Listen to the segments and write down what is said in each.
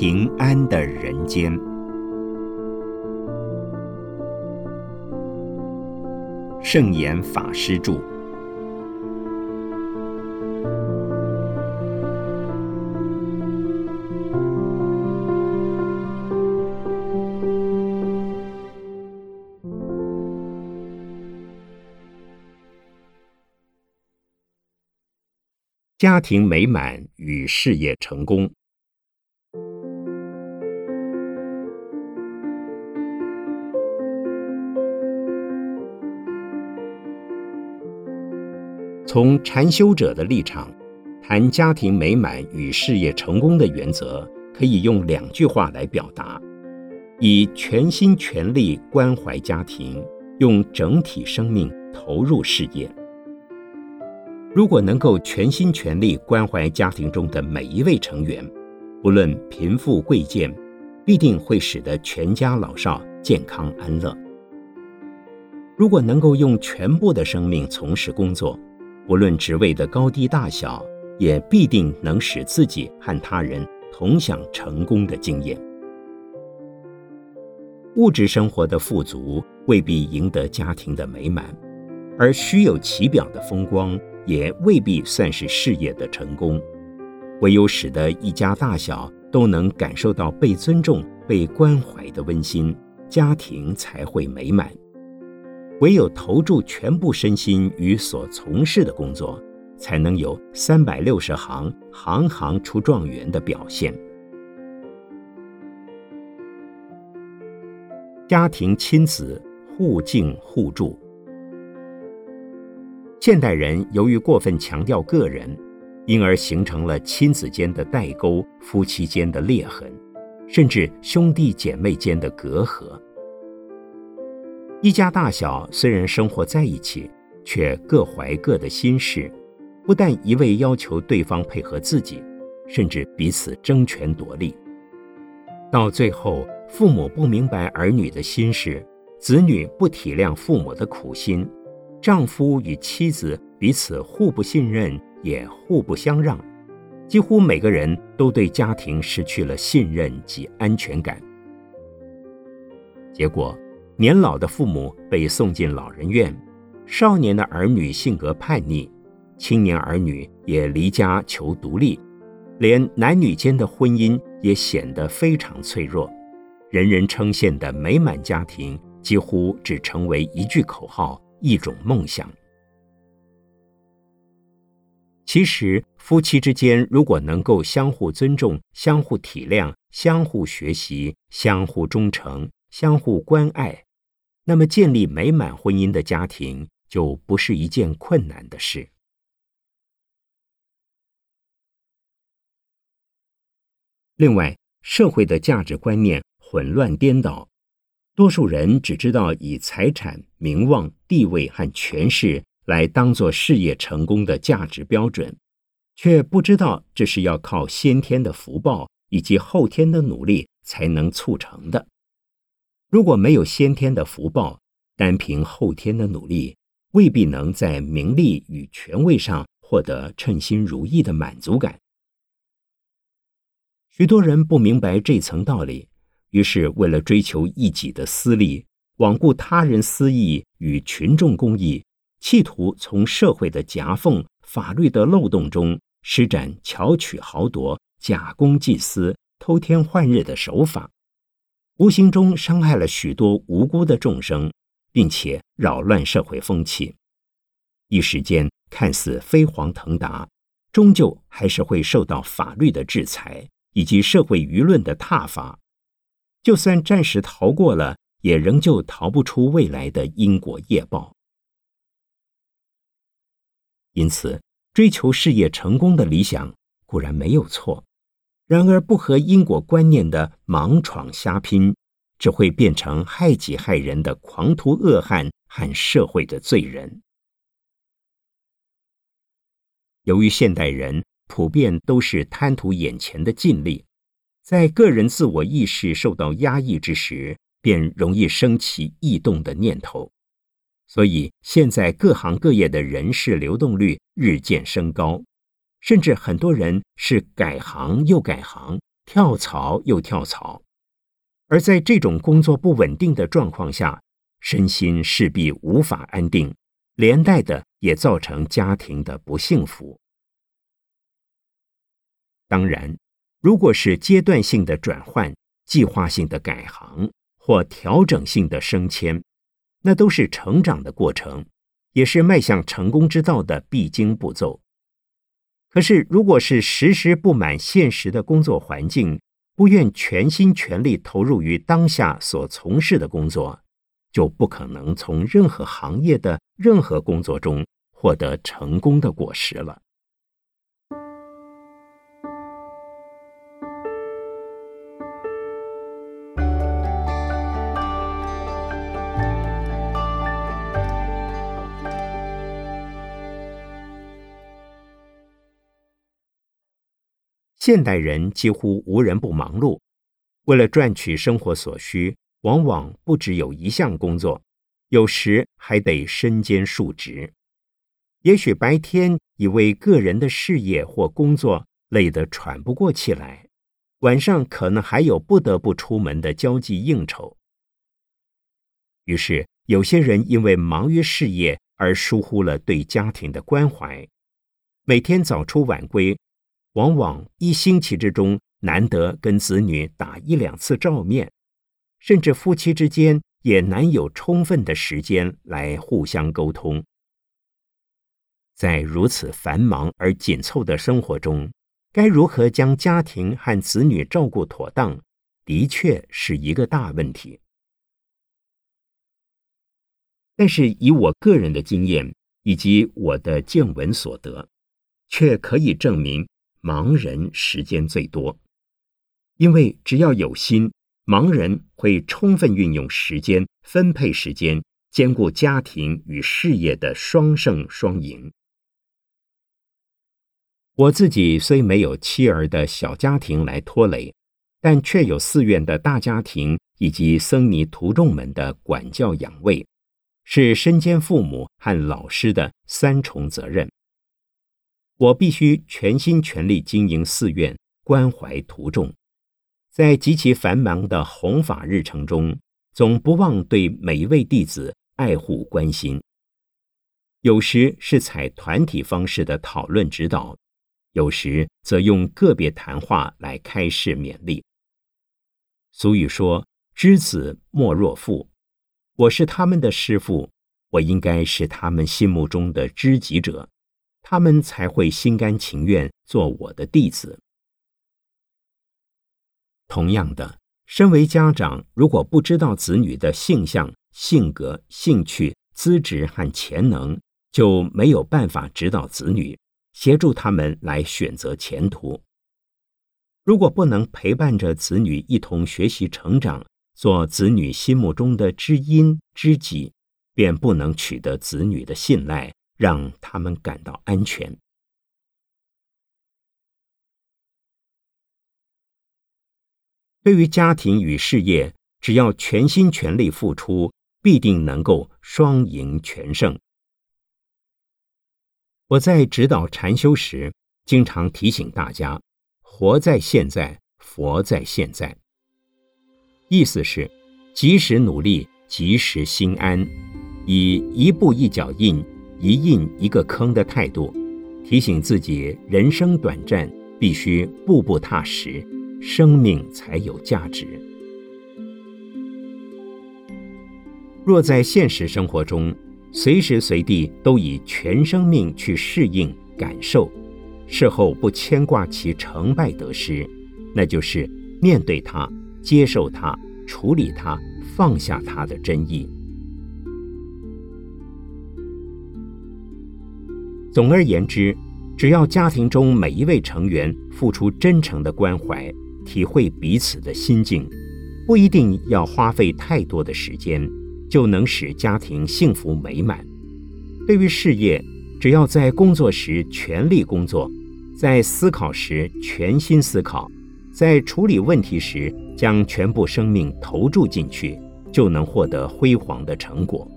平安的人间。圣严法师著。家庭美满与事业成功。从禅修者的立场谈家庭美满与事业成功的原则，可以用两句话来表达：以全心全力关怀家庭，用整体生命投入事业。如果能够全心全力关怀家庭中的每一位成员，不论贫富贵贱，必定会使得全家老少健康安乐。如果能够用全部的生命从事工作，不论职位的高低大小，也必定能使自己和他人同享成功的经验。物质生活的富足未必赢得家庭的美满，而虚有其表的风光。也未必算是事业的成功，唯有使得一家大小都能感受到被尊重、被关怀的温馨，家庭才会美满。唯有投注全部身心与所从事的工作，才能有三百六十行，行行出状元的表现。家庭亲子互敬互助。现代人由于过分强调个人，因而形成了亲子间的代沟、夫妻间的裂痕，甚至兄弟姐妹间的隔阂。一家大小虽然生活在一起，却各怀各的心事，不但一味要求对方配合自己，甚至彼此争权夺利。到最后，父母不明白儿女的心事，子女不体谅父母的苦心。丈夫与妻子彼此互不信任，也互不相让，几乎每个人都对家庭失去了信任及安全感。结果，年老的父母被送进老人院，少年的儿女性格叛逆，青年儿女也离家求独立，连男女间的婚姻也显得非常脆弱。人人称羡的美满家庭，几乎只成为一句口号。一种梦想。其实，夫妻之间如果能够相互尊重、相互体谅、相互学习、相互忠诚、相互关爱，那么建立美满婚姻的家庭就不是一件困难的事。另外，社会的价值观念混乱颠倒。多数人只知道以财产、名望、地位和权势来当做事业成功的价值标准，却不知道这是要靠先天的福报以及后天的努力才能促成的。如果没有先天的福报，单凭后天的努力，未必能在名利与权位上获得称心如意的满足感。许多人不明白这层道理。于是，为了追求一己的私利，罔顾他人私益与群众公益，企图从社会的夹缝、法律的漏洞中施展巧取豪夺、假公济私、偷天换日的手法，无形中伤害了许多无辜的众生，并且扰乱社会风气。一时间看似飞黄腾达，终究还是会受到法律的制裁以及社会舆论的挞伐。就算暂时逃过了，也仍旧逃不出未来的因果业报。因此，追求事业成功的理想固然没有错，然而不合因果观念的盲闯瞎拼，只会变成害己害人的狂徒恶汉和社会的罪人。由于现代人普遍都是贪图眼前的尽力。在个人自我意识受到压抑之时，便容易生起异动的念头，所以现在各行各业的人事流动率日渐升高，甚至很多人是改行又改行，跳槽又跳槽，而在这种工作不稳定的状况下，身心势必无法安定，连带的也造成家庭的不幸福。当然，如果是阶段性的转换、计划性的改行或调整性的升迁，那都是成长的过程，也是迈向成功之道的必经步骤。可是，如果是时时不满现实的工作环境，不愿全心全力投入于当下所从事的工作，就不可能从任何行业的任何工作中获得成功的果实了。现代人几乎无人不忙碌，为了赚取生活所需，往往不只有一项工作，有时还得身兼数职。也许白天已为个人的事业或工作累得喘不过气来，晚上可能还有不得不出门的交际应酬。于是，有些人因为忙于事业而疏忽了对家庭的关怀，每天早出晚归。往往一星期之中难得跟子女打一两次照面，甚至夫妻之间也难有充分的时间来互相沟通。在如此繁忙而紧凑的生活中，该如何将家庭和子女照顾妥当，的确是一个大问题。但是以我个人的经验以及我的见闻所得，却可以证明。盲人时间最多，因为只要有心，盲人会充分运用时间，分配时间，兼顾家庭与事业的双胜双赢。我自己虽没有妻儿的小家庭来拖累，但却有寺院的大家庭以及僧尼徒众们的管教养卫，是身兼父母和老师的三重责任。我必须全心全力经营寺院，关怀徒众，在极其繁忙的弘法日程中，总不忘对每一位弟子爱护关心。有时是采团体方式的讨论指导，有时则用个别谈话来开示勉励。俗语说：“知子莫若父。”我是他们的师父，我应该是他们心目中的知己者。他们才会心甘情愿做我的弟子。同样的，身为家长，如果不知道子女的性向、性格、兴趣、资质和潜能，就没有办法指导子女，协助他们来选择前途。如果不能陪伴着子女一同学习成长，做子女心目中的知音知己，便不能取得子女的信赖。让他们感到安全。对于家庭与事业，只要全心全力付出，必定能够双赢全胜。我在指导禅修时，经常提醒大家：活在现在，佛在现在。意思是，及时努力，及时心安，以一步一脚印。一印一个坑的态度，提醒自己人生短暂，必须步步踏实，生命才有价值。若在现实生活中，随时随地都以全生命去适应、感受，事后不牵挂其成败得失，那就是面对它、接受它、处理它、放下它的真意。总而言之，只要家庭中每一位成员付出真诚的关怀，体会彼此的心境，不一定要花费太多的时间，就能使家庭幸福美满。对于事业，只要在工作时全力工作，在思考时全心思考，在处理问题时将全部生命投注进去，就能获得辉煌的成果。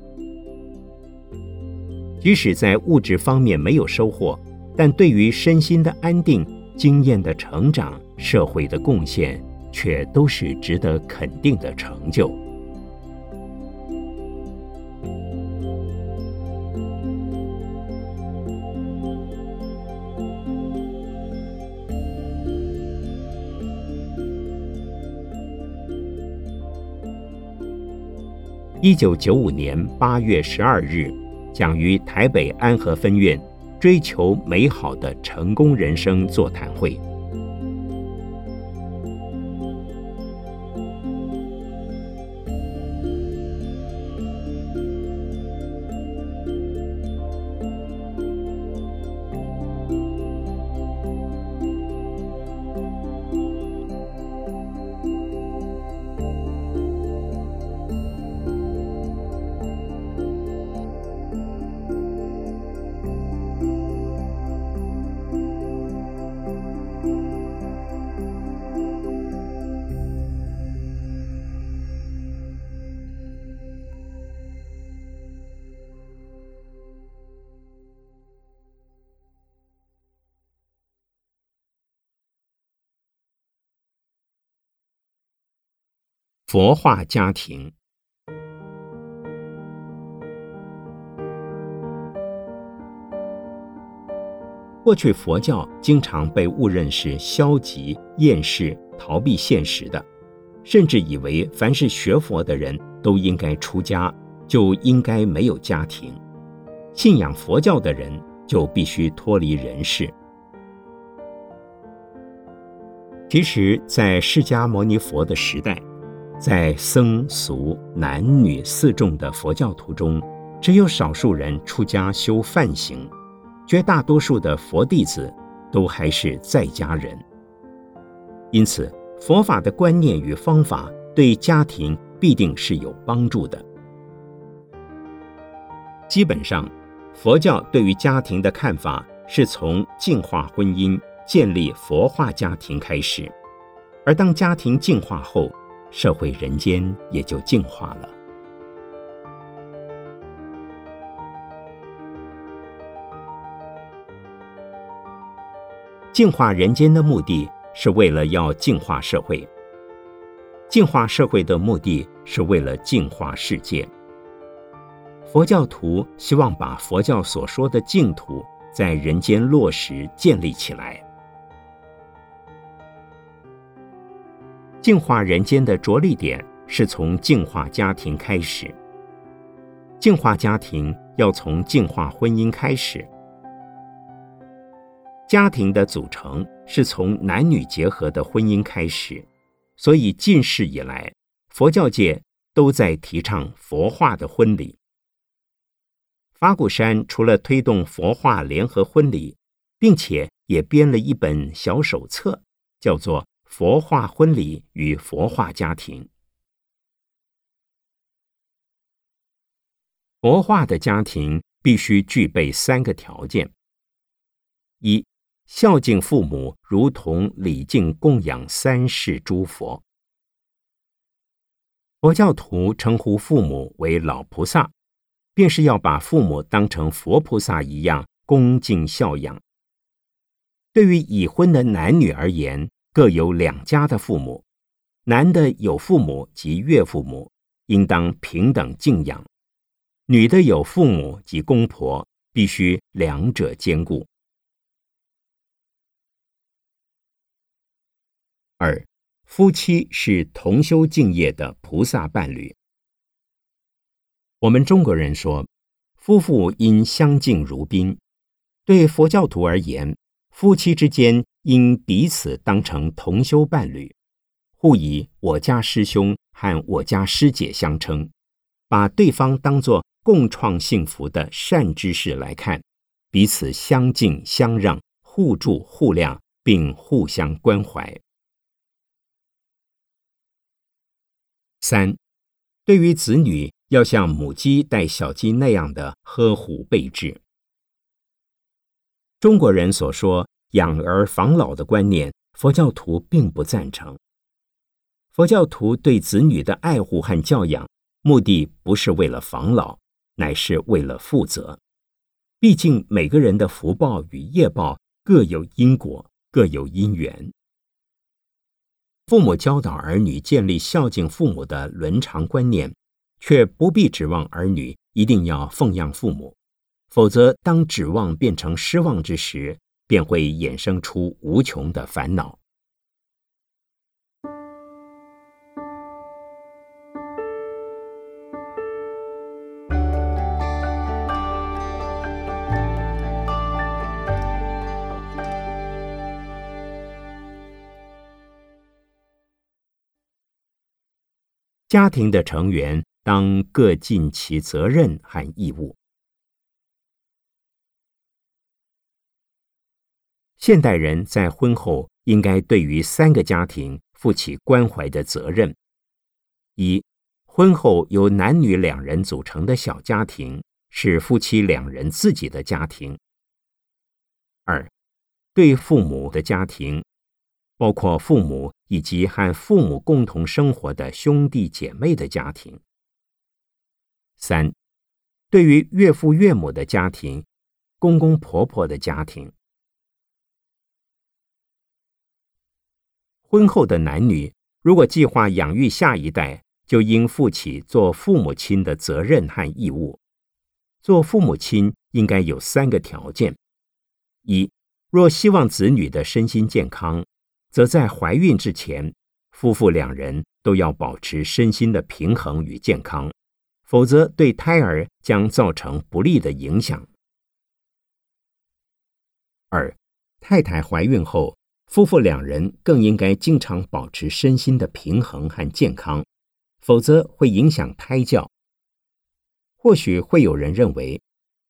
即使在物质方面没有收获，但对于身心的安定、经验的成长社会的贡献，却都是值得肯定的成就。一九九五年八月十二日，讲于台北安和分院“追求美好的成功人生”座谈会。佛化家庭。过去佛教经常被误认是消极、厌世、逃避现实的，甚至以为凡是学佛的人都应该出家，就应该没有家庭；信仰佛教的人就必须脱离人世。其实，在释迦牟尼佛的时代，在僧俗男女四众的佛教徒中，只有少数人出家修梵行，绝大多数的佛弟子都还是在家人。因此，佛法的观念与方法对家庭必定是有帮助的。基本上，佛教对于家庭的看法是从净化婚姻、建立佛化家庭开始，而当家庭净化后，社会人间也就净化了。净化人间的目的是为了要净化社会，净化社会的目的是为了净化世界。佛教徒希望把佛教所说的净土在人间落实建立起来。净化人间的着力点是从净化家庭开始。净化家庭要从净化婚姻开始。家庭的组成是从男女结合的婚姻开始，所以近世以来，佛教界都在提倡佛化的婚礼。法鼓山除了推动佛化联合婚礼，并且也编了一本小手册，叫做。佛化婚礼与佛化家庭，佛化的家庭必须具备三个条件：一、孝敬父母，如同礼敬供养三世诸佛。佛教徒称呼父母为老菩萨，便是要把父母当成佛菩萨一样恭敬孝养。对于已婚的男女而言，各有两家的父母，男的有父母及岳父母，应当平等敬仰；女的有父母及公婆，必须两者兼顾。二，夫妻是同修敬业的菩萨伴侣。我们中国人说，夫妇应相敬如宾。对佛教徒而言，夫妻之间。应彼此当成同修伴侣，互以我家师兄和我家师姐相称，把对方当作共创幸福的善知识来看，彼此相敬相让，互助互谅，并互相关怀。三，对于子女要像母鸡带小鸡那样的呵护备至。中国人所说。养儿防老的观念，佛教徒并不赞成。佛教徒对子女的爱护和教养，目的不是为了防老，乃是为了负责。毕竟每个人的福报与业报各有因果，各有因缘。父母教导儿女建立孝敬父母的伦常观念，却不必指望儿女一定要奉养父母，否则当指望变成失望之时，便会衍生出无穷的烦恼。家庭的成员当各尽其责任和义务。现代人在婚后应该对于三个家庭负起关怀的责任：一、婚后由男女两人组成的小家庭是夫妻两人自己的家庭；二、对父母的家庭。包括父母以及和父母共同生活的兄弟姐妹的家庭。三，对于岳父岳母的家庭、公公婆婆的家庭，婚后的男女如果计划养育下一代，就应负起做父母亲的责任和义务。做父母亲应该有三个条件：一，若希望子女的身心健康。则在怀孕之前，夫妇两人都要保持身心的平衡与健康，否则对胎儿将造成不利的影响。二，太太怀孕后，夫妇两人更应该经常保持身心的平衡和健康，否则会影响胎教。或许会有人认为，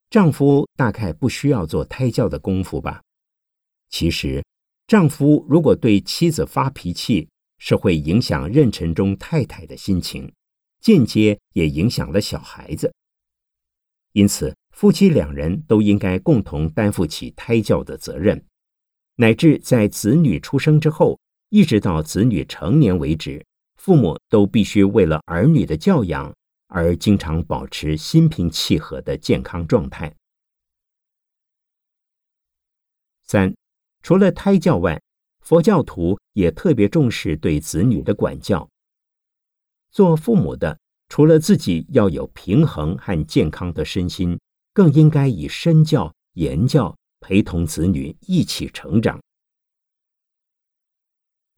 丈夫大概不需要做胎教的功夫吧？其实。丈夫如果对妻子发脾气，是会影响妊娠中太太的心情，间接也影响了小孩子。因此，夫妻两人都应该共同担负起胎教的责任，乃至在子女出生之后，一直到子女成年为止，父母都必须为了儿女的教养而经常保持心平气和的健康状态。三。除了胎教外，佛教徒也特别重视对子女的管教。做父母的，除了自己要有平衡和健康的身心，更应该以身教、言教陪同子女一起成长。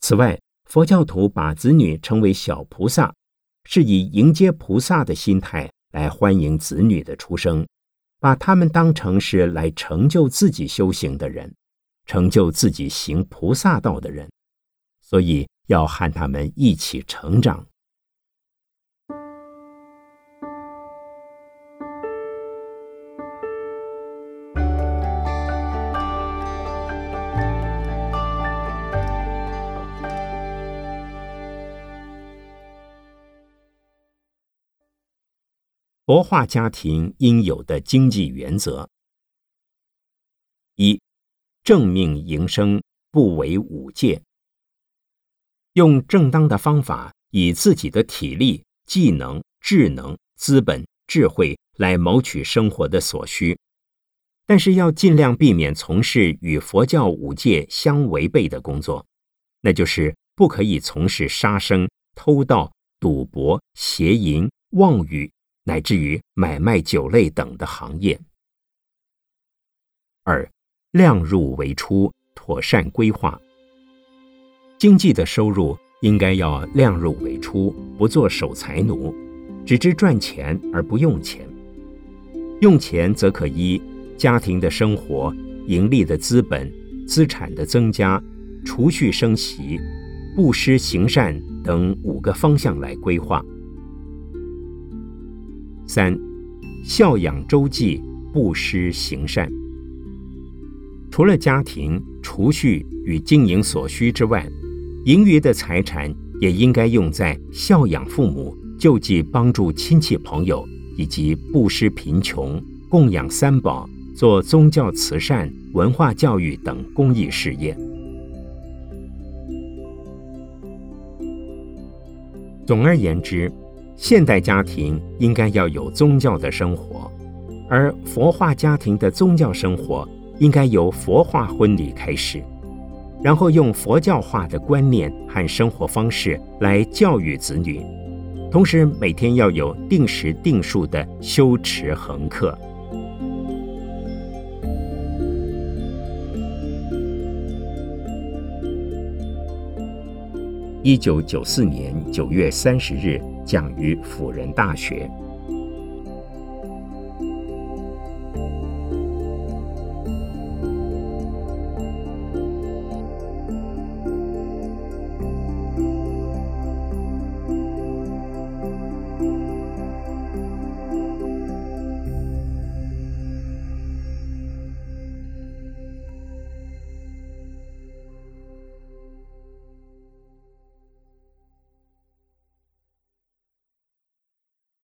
此外，佛教徒把子女称为小菩萨，是以迎接菩萨的心态来欢迎子女的出生，把他们当成是来成就自己修行的人。成就自己行菩萨道的人，所以要和他们一起成长。佛化家庭应有的经济原则：一。正命营生，不为五戒。用正当的方法，以自己的体力、技能、智能、资本、智慧来谋取生活的所需，但是要尽量避免从事与佛教五戒相违背的工作，那就是不可以从事杀生、偷盗、赌博、邪淫、妄语，乃至于买卖酒类等的行业。二。量入为出，妥善规划。经济的收入应该要量入为出，不做守财奴，只知赚钱而不用钱。用钱则可依家庭的生活、盈利的资本、资产的增加、储蓄升息、布施行善等五个方向来规划。三，孝养周济，布施行善。除了家庭储蓄与经营所需之外，盈余的财产也应该用在孝养父母、救济帮助亲戚朋友，以及布施贫穷、供养三宝、做宗教慈善、文化教育等公益事业。总而言之，现代家庭应该要有宗教的生活，而佛化家庭的宗教生活。应该由佛化婚礼开始，然后用佛教化的观念和生活方式来教育子女，同时每天要有定时定数的修持恒课。一九九四年九月三十日，讲于辅仁大学。